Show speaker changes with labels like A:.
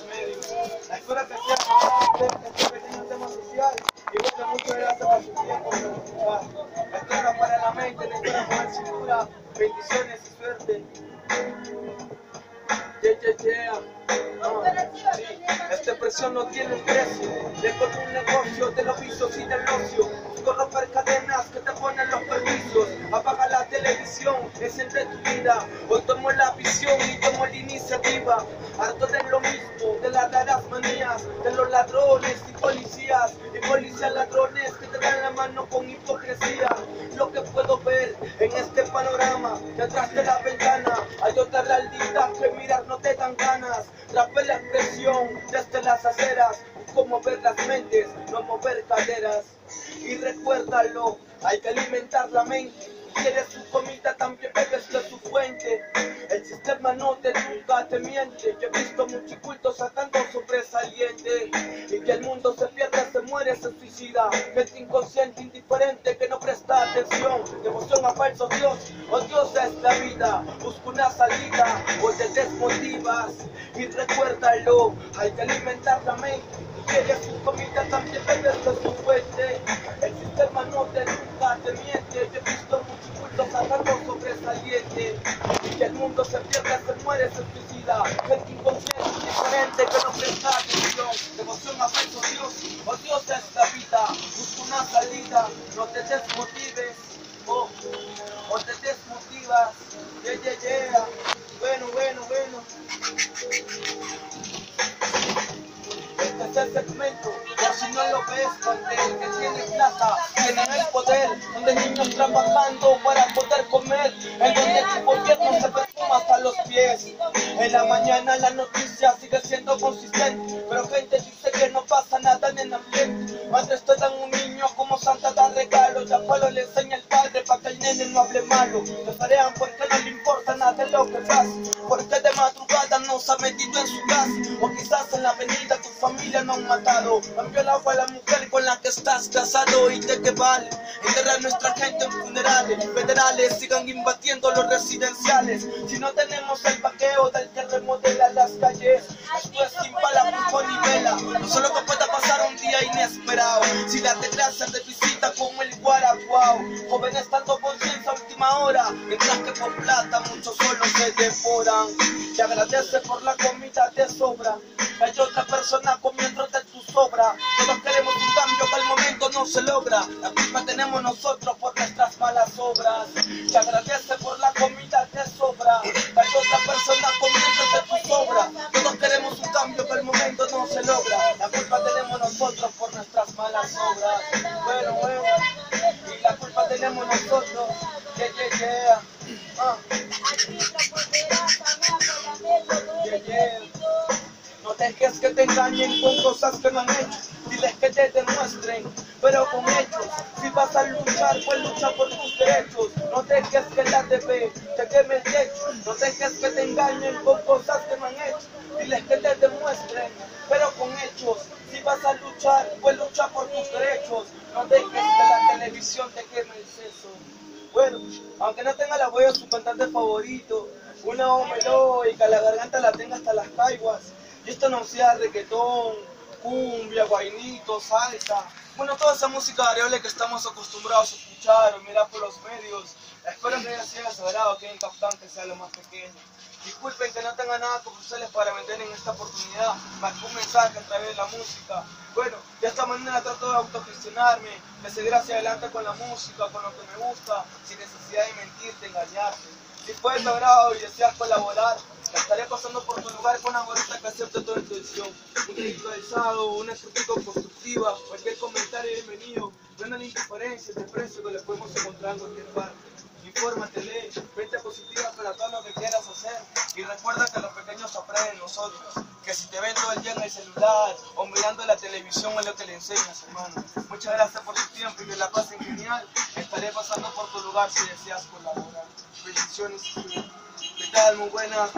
A: los medios. Espero que sea este pequeño tema social. Y bueno, muchas gracias por su tiempo. Esto era para la mente, esto era para cintura. Bendiciones y suerte. Yeah, yeah, yeah. Ah, sí, esta presión no tiene precio. Le corto un negocio de los vicios y del ocio. Con romper cadenas que te ponen los permisos. Apaga la televisión, enciende tu vida. Hoy tomo la visión y tomo la iniciativa. Harto de lo mismo, de las raras manías, de los ladrones y policías. Y policías ladrones que te dan la mano con hipocresía. Lo que puedo ver en este panorama, detrás de la ventana, hay otra realidad que mirar no te dan ganas. Rapé la expresión desde las aceras, como ver las mentes, no mover caderas. Y recuérdalo, hay que alimentar la mente. Quieres su comida, también bebes de su fuente. El sistema no te nunca te miente. Yo he visto muchos cultos sacando sobresaliente. Y que el mundo se pierde, se muere, se suicida. Gente inconsciente, indiferente, que no presta atención. Devoción a falso Dios, o Dios es la vida. Busca una salida, o te desmotivas. Y recuérdalo, hay que alimentar la mente. Quieres su comida, también bebes de su fuente. Se pierde, se muere, se suicida. Gente inconsciente, indiferente, que no presta atención. Devoción a falso Dios, o Dios es la vida. Busca una salida, no te desmotives. Oh, o te desmotivas. Yeah, yeah, yeah. Bueno, bueno, bueno. Este es el segmento, por si no lo ves, donde el que tiene plata tiene el poder, donde niños trabajando para poder comer, la mañana la noticia sigue siendo consistente, pero gente dice que no pasa nada en el ambiente. Madres te dan un niño como Santa da regalo, ya Pablo le enseña nene no hable malo. Te parean porque no le importa nada lo que pasa, porque de madrugada no se ha metido en su casa, o quizás en la avenida tu familia no han matado, han violado a la mujer con la que estás casado. Y de qué vale enterrar nuestra gente en funerales, federales sigan invadiendo los residenciales, si no tenemos el paqueo del que remodela las calles, esto mientras que por plata muchos solo se devoran, te agradece por la comida te sobra, hay otra persona comiendo de tu sobra. Todos queremos un cambio que al momento no se logra. La culpa tenemos nosotros por nuestras malas obras. Te agradece tenemos nosotros. Yeah, yeah, yeah. Ah. Yeah, yeah. No dejes que te engañen con cosas que no han hecho. Diles que te demuestren, pero con hechos. Si vas a luchar, pues lucha por tus derechos. No dejes que la TV te queme el techo. No dejes que te engañen con cosas que no han hecho. Diles que te demuestren. Si vas a luchar, pues lucha por tus derechos. No dejes que la televisión te queme el seso. Bueno, aunque no tenga la voz de su cantante favorito, una y que la garganta la tenga hasta las caiguas. Y esto no sea reggaetón, cumbia, guainito, salsa. Bueno, toda esa música variable que estamos acostumbrados a escuchar o mirar por los medios. Espero que haya sido sagrado, que impactante sea lo más pequeño. Disculpen que no tenga nada comerciales para vender en esta oportunidad, más que un mensaje a través de la música. Bueno, de esta manera trato de autogestionarme, de seguir hacia adelante con la música, con lo que me gusta, sin necesidad de mentirte, engañarte. Si fue de tu agrado y deseas colaborar, estaré pasando por tu lugar con una gorrita que acepte tu intención. Un alzado, una crítica constructiva, cualquier comentario bienvenido. No la indiferencia, el desprecio que le podemos encontrar en cualquier parte. Infórmate, lee, vente positiva para todo lo que quieras hacer. Y recuerda que los pequeños aprenden nosotros. Que si te ven todo el día en el celular o mirando la televisión es lo que le enseñas, hermano. Muchas gracias por tu tiempo y que la pasen genial. Estaré pasando por tu lugar si deseas colaborar. Bendiciones. ¿Qué tal? Muy buenas.